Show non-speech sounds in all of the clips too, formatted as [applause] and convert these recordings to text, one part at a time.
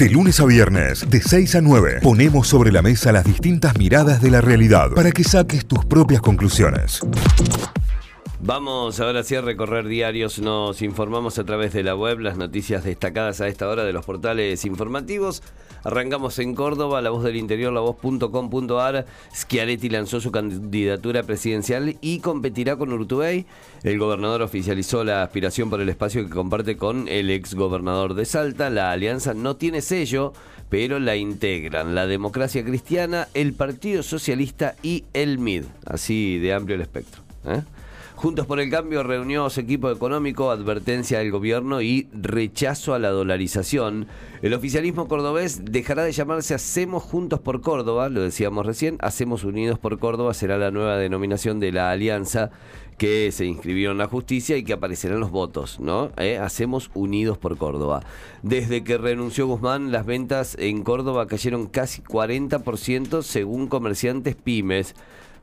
De lunes a viernes, de 6 a 9, ponemos sobre la mesa las distintas miradas de la realidad para que saques tus propias conclusiones. Vamos ahora sí a recorrer diarios, nos informamos a través de la web, las noticias destacadas a esta hora de los portales informativos. Arrancamos en Córdoba, La Voz del Interior, lavoz.com.ar. Schiaretti lanzó su candidatura presidencial y competirá con Urtubey. El gobernador oficializó la aspiración por el espacio que comparte con el ex gobernador de Salta. La alianza no tiene sello, pero la integran la democracia cristiana, el Partido Socialista y el MID. Así de amplio el espectro. ¿eh? Juntos por el Cambio reunió su equipo económico, advertencia del gobierno y rechazo a la dolarización. El oficialismo cordobés dejará de llamarse Hacemos Juntos por Córdoba, lo decíamos recién, Hacemos Unidos por Córdoba será la nueva denominación de la alianza que se inscribió en la justicia y que aparecerán los votos, ¿no? ¿Eh? Hacemos Unidos por Córdoba. Desde que renunció Guzmán, las ventas en Córdoba cayeron casi 40% según comerciantes pymes.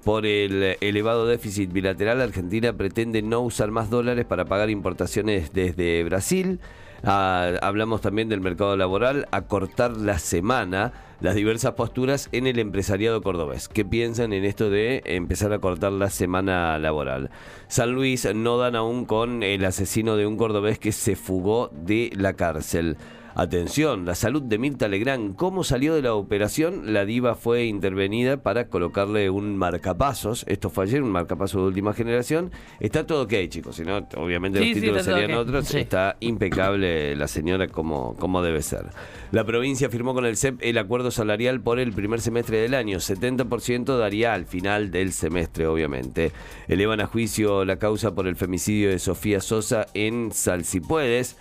Por el elevado déficit bilateral, Argentina pretende no usar más dólares para pagar importaciones desde Brasil. Ah, hablamos también del mercado laboral, acortar la semana, las diversas posturas en el empresariado cordobés. ¿Qué piensan en esto de empezar a cortar la semana laboral? San Luis no dan aún con el asesino de un cordobés que se fugó de la cárcel. Atención, la salud de Mirta Legrand. ¿Cómo salió de la operación? La diva fue intervenida para colocarle un marcapasos. Esto fue ayer, un marcapaso de última generación. Está todo ok, chicos. Si no, obviamente los títulos serían otros. Está impecable la señora como, como debe ser. La provincia firmó con el CEP el acuerdo salarial por el primer semestre del año. 70% daría al final del semestre, obviamente. Elevan a juicio la causa por el femicidio de Sofía Sosa en Salsipuedes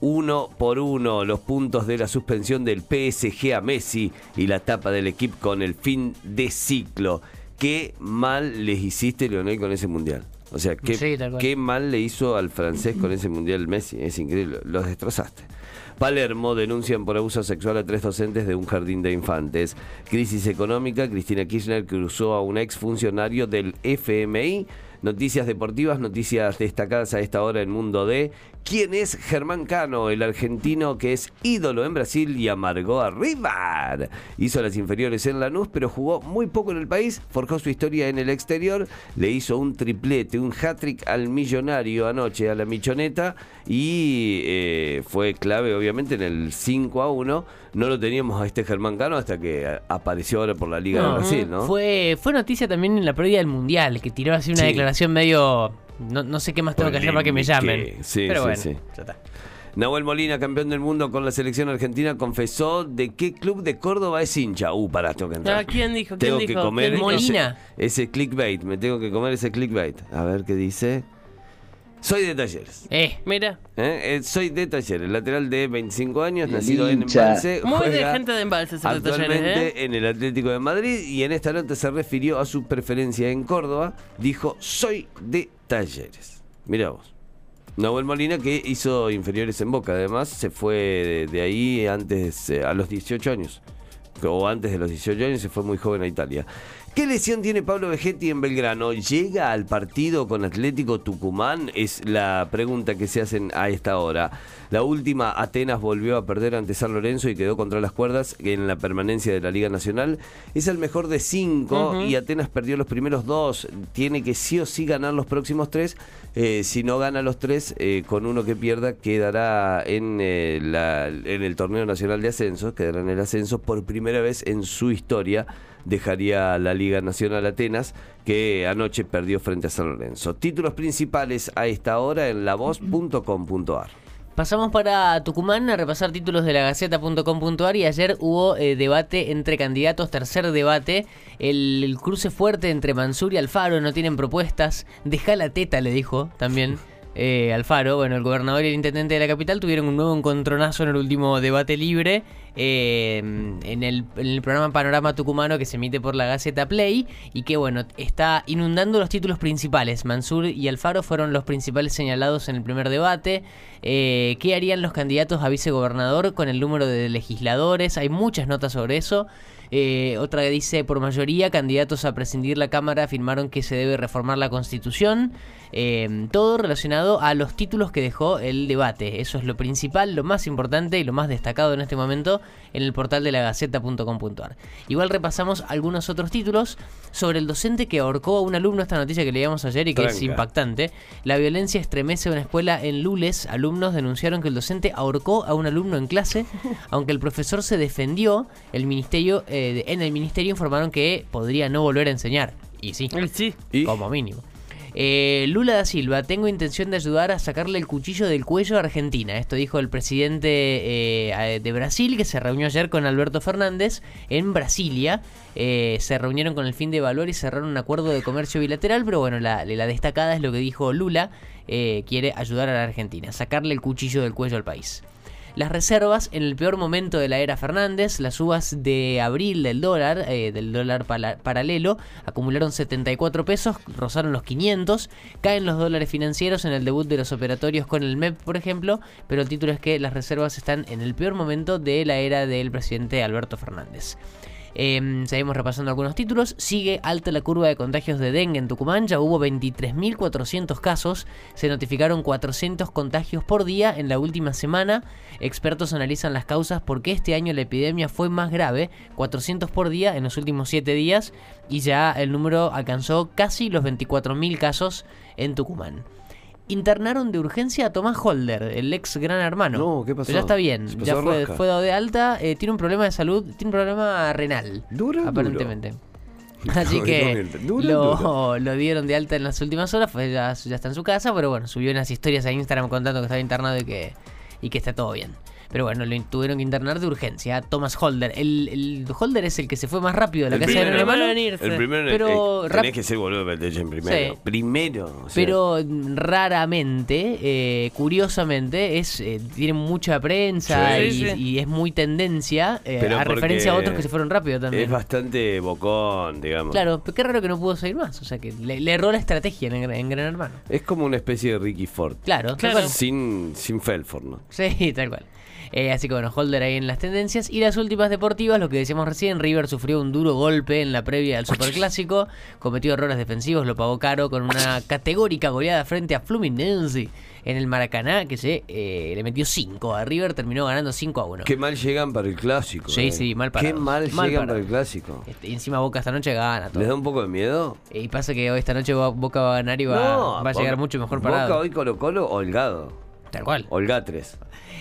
uno por uno los puntos de la suspensión del PSG a Messi y la tapa del equipo con el fin de ciclo. Qué mal les hiciste, Leonel, con ese mundial. O sea, qué, qué mal le hizo al francés con ese mundial Messi. Es increíble, los destrozaste. Palermo denuncian por abuso sexual a tres docentes de un jardín de infantes. Crisis económica, Cristina Kirchner cruzó a un exfuncionario del FMI. Noticias deportivas, noticias destacadas a esta hora en Mundo D. ¿Quién es Germán Cano, el argentino que es ídolo en Brasil y amargó a River? Hizo las inferiores en Lanús, pero jugó muy poco en el país, forjó su historia en el exterior, le hizo un triplete, un hat-trick al millonario anoche, a la michoneta, y eh, fue clave obviamente en el 5 a 1. No lo teníamos a este Germán Cano hasta que apareció ahora por la Liga de Brasil, ¿no? Fue, fue noticia también en la previa del Mundial, que tiró así una declaración medio no, no sé qué más tengo que hacer para que me llamen. Sí, Pero bueno, sí, ya está. Nahuel Molina, campeón del mundo con la selección argentina, confesó de qué club de Córdoba es hincha. Uh, pará, tengo que entrar. Ah, ¿Quién dijo? ¿Quién tengo que comer Molina. Ese, clickbait, me tengo que comer ese clickbait. A ver qué dice. Soy de Talleres. Eh, mira. ¿Eh? Eh, soy de Talleres, lateral de 25 años, nacido en Embalse. Muy de gente de Embalse, Actualmente ¿eh? en el Atlético de Madrid y en esta nota se refirió a su preferencia en Córdoba. Dijo, soy de Talleres. Mira vos. Nahuel Molina que hizo inferiores en Boca, además se fue de, ahí antes, eh, a los 18 años, o antes de los 18 años, se fue muy joven a Italia. ¿Qué lesión tiene Pablo Vegetti en Belgrano? ¿Llega al partido con Atlético Tucumán? Es la pregunta que se hacen a esta hora. La última, Atenas volvió a perder ante San Lorenzo y quedó contra las cuerdas en la permanencia de la Liga Nacional. Es el mejor de cinco y Atenas perdió los primeros dos. Tiene que sí o sí ganar los próximos tres. Eh, si no gana los tres, eh, con uno que pierda, quedará en, eh, en el torneo nacional de ascenso, quedará en el ascenso por primera vez en su historia dejaría la Liga Nacional Atenas, que anoche perdió frente a San Lorenzo. Títulos principales a esta hora en lavoz.com.ar. Pasamos para Tucumán a repasar títulos de la Gaceta.com.ar y ayer hubo eh, debate entre candidatos, tercer debate, el, cruce fuerte entre Mansur y Alfaro, no tienen propuestas, deja la teta, le dijo también. [laughs] Eh, Alfaro, bueno, el gobernador y el intendente de la capital tuvieron un nuevo encontronazo en el último debate libre eh, en, el, programa Panorama Tucumano que se emite por la Gaceta Play y que, bueno, está inundando los títulos principales. Mansur y Alfaro fueron los principales señalados en el primer debate. Eh, ¿Qué harían los candidatos a vicegobernador con el número de legisladores? Hay muchas notas sobre eso. Eh, otra que dice, por mayoría, candidatos a prescindir la Cámara afirmaron que se debe reformar la Constitución. todo relacionado a los títulos que dejó el debate. Eso es lo principal, lo más importante y lo más destacado en este momento en el portal de la Gaceta.com.ar. Igual repasamos algunos otros títulos sobre el docente que ahorcó a un alumno, esta noticia que leíamos ayer y que es impactante. La violencia estremece una escuela en Lules. Alumnos denunciaron que el docente ahorcó a un alumno en clase, [laughs] aunque el profesor se defendió. El ministerio, eh, en el ministerio informaron que podría no volver a enseñar. Y sí, Sí. ¿Y? como mínimo. Eh, Lula da Silva, tengo intención de ayudar a sacarle el cuchillo del cuello a Argentina. Esto dijo el presidente eh, de Brasil, que se reunió ayer con Alberto Fernández en Brasilia. Eh, se reunieron con el fin de evaluar y cerrar un acuerdo de comercio bilateral, pero bueno, la, la destacada es lo que dijo Lula. eh, quiere ayudar a la Argentina, sacarle el cuchillo del cuello al país. Las reservas en el peor momento de la era Fernández, las uvas de abril del dólar, eh, del dólar paralelo, acumularon 74 pesos, rozaron los 500, caen los dólares financieros en el debut de los operatorios con el MEP, por ejemplo, pero el título es que las reservas están en el peor momento de la era del presidente Alberto Fernández. Eh, seguimos repasando algunos títulos. Sigue alta la curva de contagios de dengue en Tucumán. Ya hubo 23.400 casos. Se notificaron 400 contagios por día en la última semana. Expertos analizan las causas porque este año la epidemia fue más grave. 400 por día en los últimos 7 días. Y ya el número alcanzó casi los 24.000 casos en Tucumán. Internaron de urgencia a Tomás Holder, el ex gran hermano. No, ¿qué pasó? Pero ya está bien, pasó ya fue, fue dado de alta. eh, tiene un problema de salud, tiene un problema renal. Duro. Aparentemente. [laughs] Así que lo dieron de alta en las últimas horas, pues ya, ya está en su casa, pero bueno, subió unas historias a Instagram contando que estaba internado y que, y que está todo bien. Pero bueno, lo tuvieron que internar de urgencia. Thomas Holder. El, el Holder es el que se fue más rápido de la El casa de primero. Gran Hermano. en irse. El primero Pero rap- tenés que ser boludo primero. Sí. Primero. o sea, Pero mm, raramente, eh, curiosamente, es eh, tiene mucha prensa Sí, y, sí. y es muy tendencia, eh, a referencia a otros que se fueron rápido también. Es bastante bocón, digamos. Claro, pero qué raro que no pudo seguir más. O sea, que le, le erró la estrategia en, en Gran Hermano. Es como una especie de Ricky Ford. Claro, Claro. Sin, sin Felford, ¿no? Sí, tal cual. Eh, así que bueno, Holder ahí en las tendencias. Y las últimas deportivas, lo que decíamos recién, River sufrió un duro golpe en la previa del Superclásico, cometió errores defensivos, lo pagó caro con una categórica goleada frente a Fluminense en el Maracaná, que se eh, le metió 5 a River, terminó ganando 5 a 1. Qué mal llegan para el clásico. Sí, eh. sí, mal Qué parados. mal, Mal llegan para el clásico. Este, y encima Boca esta noche gana todo. ¿Les da un poco de miedo? Y pasa que hoy esta noche Bo- Boca va a ganar y va, va a llegar Boca- mucho mejor Boca parado. hoy Colo Colo holgado. Tal cual. Holgatres.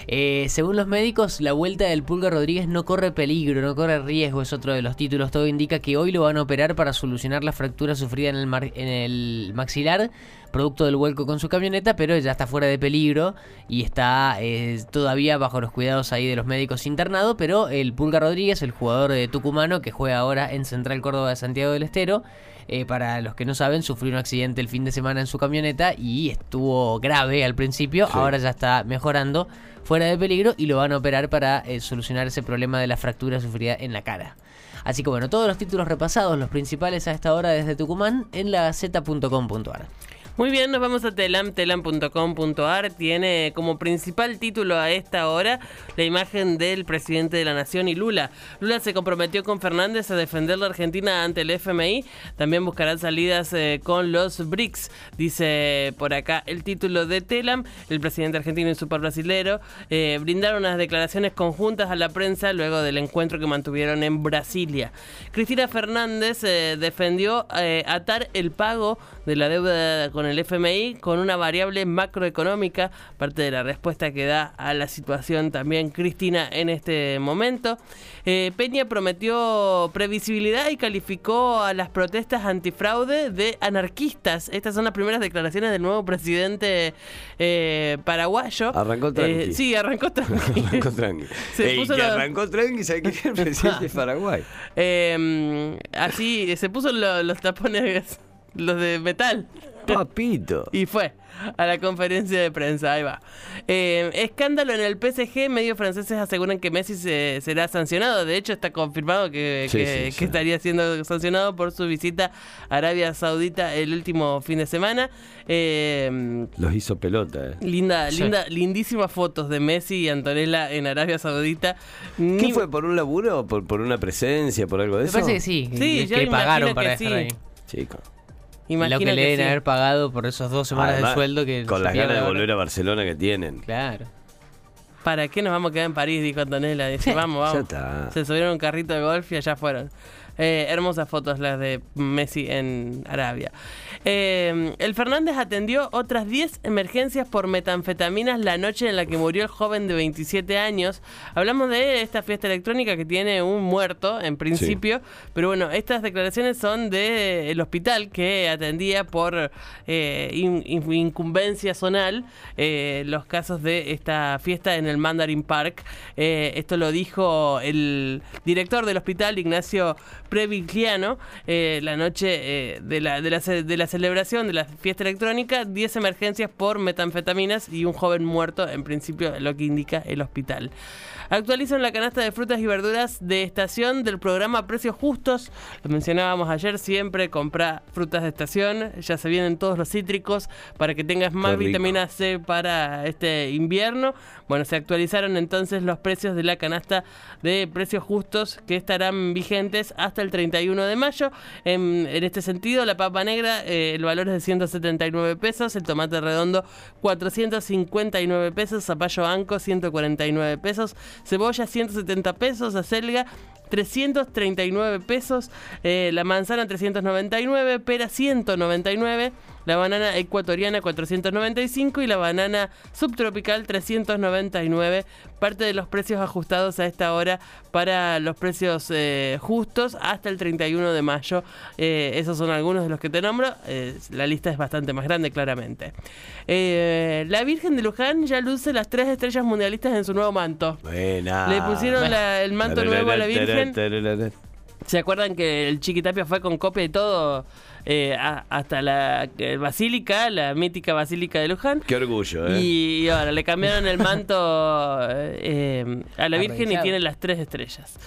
Eh, según los médicos, la vuelta del Pulga Rodríguez no corre peligro, no corre riesgo, es otro de los títulos. Todo indica que hoy lo van a operar para solucionar la fractura sufrida en el, mar- en el maxilar, producto del vuelco con su camioneta, pero ya está fuera de peligro y está eh, todavía bajo los cuidados ahí de los médicos internado. Pero el Pulga Rodríguez, el jugador de tucumano que juega ahora en Central Córdoba de Santiago del Estero, eh, para los que no saben, sufrió un accidente el fin de semana en su camioneta y estuvo grave al principio. Sí. Ahora ya está mejorando, fuera de peligro y lo van a operar para eh, solucionar ese problema de la fractura sufrida en la cara. Así que bueno, todos los títulos repasados, los principales a esta hora desde Tucumán, en la z.com.ar. Muy bien, nos vamos a telam, telam.com.ar. Tiene como principal título a esta hora la imagen del presidente de la nación y Lula. Lula se comprometió con Fernández a defender la Argentina ante el FMI. También buscarán salidas eh, con los BRICS, dice por acá el título de Telam. El presidente argentino y super brasilero eh, brindaron unas declaraciones conjuntas a la prensa luego del encuentro que mantuvieron en Brasilia. Cristina Fernández eh, defendió atar el pago de la deuda con el FMI con una variable macroeconómica, parte de la respuesta que da a la situación también Cristina en este momento. Eh, Peña prometió previsibilidad y calificó a las protestas antifraude de anarquistas. Estas son las primeras declaraciones del nuevo presidente eh, paraguayo. Arrancó tranqui. Eh, sí, arrancó [laughs] tranqui. Arrancó tranqui. [laughs] Se Ey, puso que arrancó tranqui, ¿sabes quién es el presidente de Paraguay? [laughs] Eh, así, se puso lo- los tapones, los de metal. Papito. Y fue a la conferencia de prensa, ahí va. Eh, escándalo en el PSG, medios franceses aseguran que Messi se- será sancionado. De hecho, está confirmado que, Sí, que- sí, que sí. estaría siendo sancionado por su visita a Arabia Saudita el último fin de semana. Eh, Los hizo pelota, eh. linda, Sí. linda, lindísimas fotos de Messi y Antonella en Arabia Saudita. ¿Qué Ni- fue? ¿Por un laburo? ¿Por, por una presencia? ¿Por algo de Me eso? parece que sí, Sí, que, yo que imagino pagaron que para sí. estar ahí. Chico. Imagino Lo que le deben sí. haber pagado por esos dos semanas Además, de sueldo que Con las ganas de ahora. volver a Barcelona que tienen. Claro. ¿Para qué nos vamos a quedar en París? Dijo Antonella. Dice, vamos, Ya vamos. está. Se subieron a un carrito de golf y allá fueron. Eh, hermosas fotos las de Messi en Arabia. Eh, el Fernández atendió otras 10 emergencias por metanfetaminas la noche en la que murió el joven de 27 años. Hablamos de esta fiesta electrónica que tiene un muerto en principio, pero bueno, estas declaraciones son del hospital que atendía por eh, in- in- incumbencia zonal eh, los casos de esta fiesta en el Mandarin Park. Eh, esto lo dijo el director del hospital, Ignacio Previgliano, eh, la noche eh, de, la, de, la, de la celebración de la fiesta electrónica, 10 emergencias por metanfetaminas y un joven muerto, en principio lo que indica el hospital. Actualizan la canasta de frutas y verduras de estación del programa Precios Justos. Lo mencionábamos ayer, siempre compra frutas de estación. Ya se vienen todos los cítricos para que tengas más vitamina C para este invierno. Bueno, se actualizaron entonces los precios de la canasta de precios justos que estarán vigentes hasta el 31 de mayo. En, en este sentido, la papa negra, eh, el valor es de 179 pesos, el tomate redondo 459 pesos, zapallo anco 149 pesos, cebolla 170 pesos, acelga 339 pesos, eh, la manzana 399, pera 199, la banana ecuatoriana 495 y la banana subtropical 399. Parte de los precios ajustados a esta hora para los precios eh, justos hasta el 31 de mayo. Eh, esos son algunos de los que te nombro. Eh, la lista es bastante más grande, claramente. Eh, la Virgen de Luján ya luce las tres estrellas mundialistas en su nuevo manto. Buena. Le pusieron la- el manto nuevo a la [laughs] Virgen. ¿Se acuerdan que el Chiquitapia fue con copia y todo eh, a- hasta la eh, Basílica, la mítica Basílica de Luján? Qué orgullo, ¿eh? Y ahora le cambiaron el manto eh, a la Virgen y tiene las tres estrellas.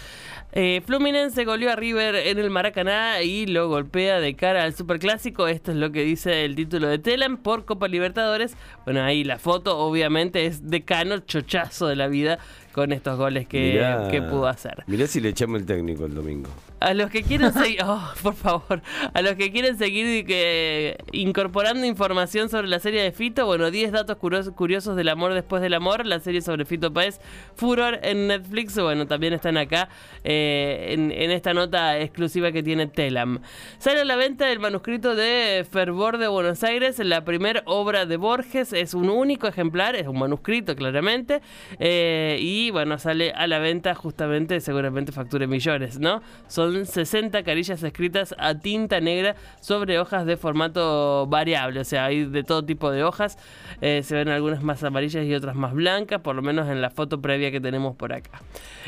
Eh, Fluminense goleó a River en el Maracaná y lo golpea de cara al Superclásico. Esto es lo que dice el título de Telam por Copa Libertadores. Bueno, ahí la foto obviamente es de Cano, chochazo de la vida con estos goles que, Mirá. que pudo hacer. Mirá si le echamos el técnico el domingo. A los que quieren [laughs] seguir, oh, por favor, a los que quieren seguir que, incorporando información sobre la serie de Fito, bueno, 10 datos curiosos, curiosos del amor después del amor, la serie sobre Fito Páez, Furor en Netflix, bueno, también están acá eh, en, en esta nota exclusiva que tiene Telam. Sale a la venta el manuscrito de Fervor de Buenos Aires, la primera obra de Borges, es un único ejemplar, es un manuscrito claramente, eh, y bueno, sale a la venta justamente, seguramente facture millones, ¿no? Son 60 carillas escritas a tinta negra sobre hojas de formato variable, o sea, hay de todo tipo de hojas, eh, se ven algunas más amarillas y otras más blancas, por lo menos en la foto previa que tenemos por acá.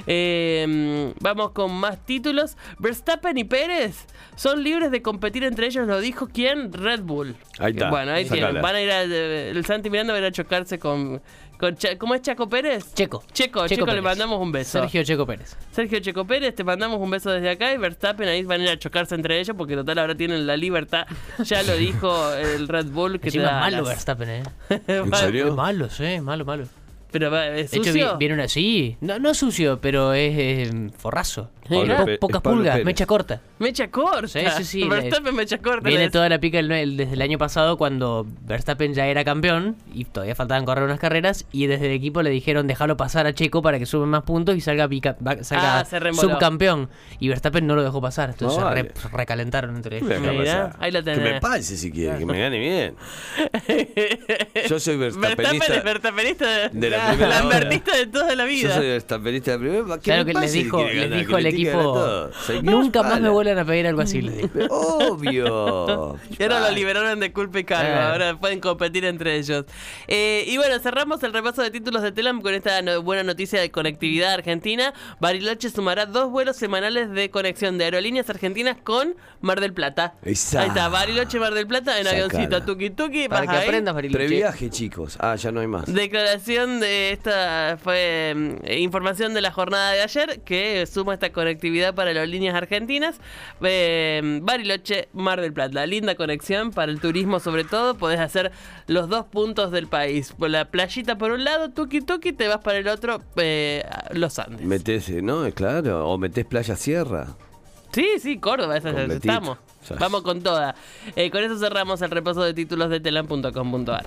Eh, vamos con más títulos. Verstappen y Pérez son libres de competir entre ellos, lo dijo quién? Red Bull. Ahí está, Bueno, ahí tienen. Van a ir a, el Santi Miranda va a ir a chocarse con, con Cha- ¿Cómo es Chaco Pérez? Checo. Checo, Checo, le Pérez. mandamos un beso. Sergio Checo Pérez. Sergio Checo Pérez, te mandamos un beso desde acá y Verstappen ahí van a ir a chocarse entre ellos porque total ahora tienen la libertad. Ya lo dijo el Red Bull que te Encima da malo. Verstappen, ¿eh? [laughs] ¿En serio? Malo, sí, malo, malo. Pero va, es De hecho, sucio. vi- viene una así. No, no sucio, pero es eh, forrazo. Pablo Po- Pe- pocas Pablo pulgas, Pérez. mecha corta. Mecha corta. Sí, sí, sí, Verstappen mecha corta. Viene toda la pica el- el- desde el año pasado cuando Verstappen ya era campeón y todavía faltaban correr unas carreras y desde el equipo le dijeron déjalo pasar a Checo para que suba más puntos y salga, pica- va- salga Ah, se reemboló. subcampeón. Y Verstappen no lo dejó pasar, entonces No, se re- vale. recalentaron entre ¿Qué me ellos. deja Mirá, pasar? ahí la Que tenés. me pase si quiere, que me gane bien. [laughs] Yo soy Verstappen verstappenista. es verstappenista de, de la primera [laughs] hora. Lambertista de toda la Yo vida. soy verstappenista de primera. ¿Qué Claro me que les pase si dijo, quiere les ganar? dijo Que al le equipo, nunca más me vuelvan a pedir algo así. [laughs] Obvio. Y ahora lo liberaron de culpa y cargo. Claro. Ahora pueden competir entre ellos. Eh, y bueno, cerramos el repaso de títulos de Telam con esta no- buena noticia de conectividad argentina. Bariloche sumará dos vuelos semanales de conexión de aerolíneas argentinas con Mar del Plata. Esa. Ahí está, Bariloche, Mar del Plata en Sacala. avioncito tuki tuki. Para que ahí. aprendas, Bariloche. Previaje, chicos. Ah, ya no hay más. Declaración de esta fue mm, información de la jornada de ayer que suma esta conectividad para las líneas argentinas. Eh, Bariloche, Mar del Plata. Linda conexión para el turismo sobre todo. Podés hacer los dos puntos del país. Por la playita por un lado, tuki tuki, te vas para el otro, eh, los Andes. Metés, eh, ¿no? Claro. O metés playa sierra. Sí, sí, Córdoba, esa ya estamos. Vamos con toda. Eh, con eso cerramos el repaso de títulos de telam.com.ar.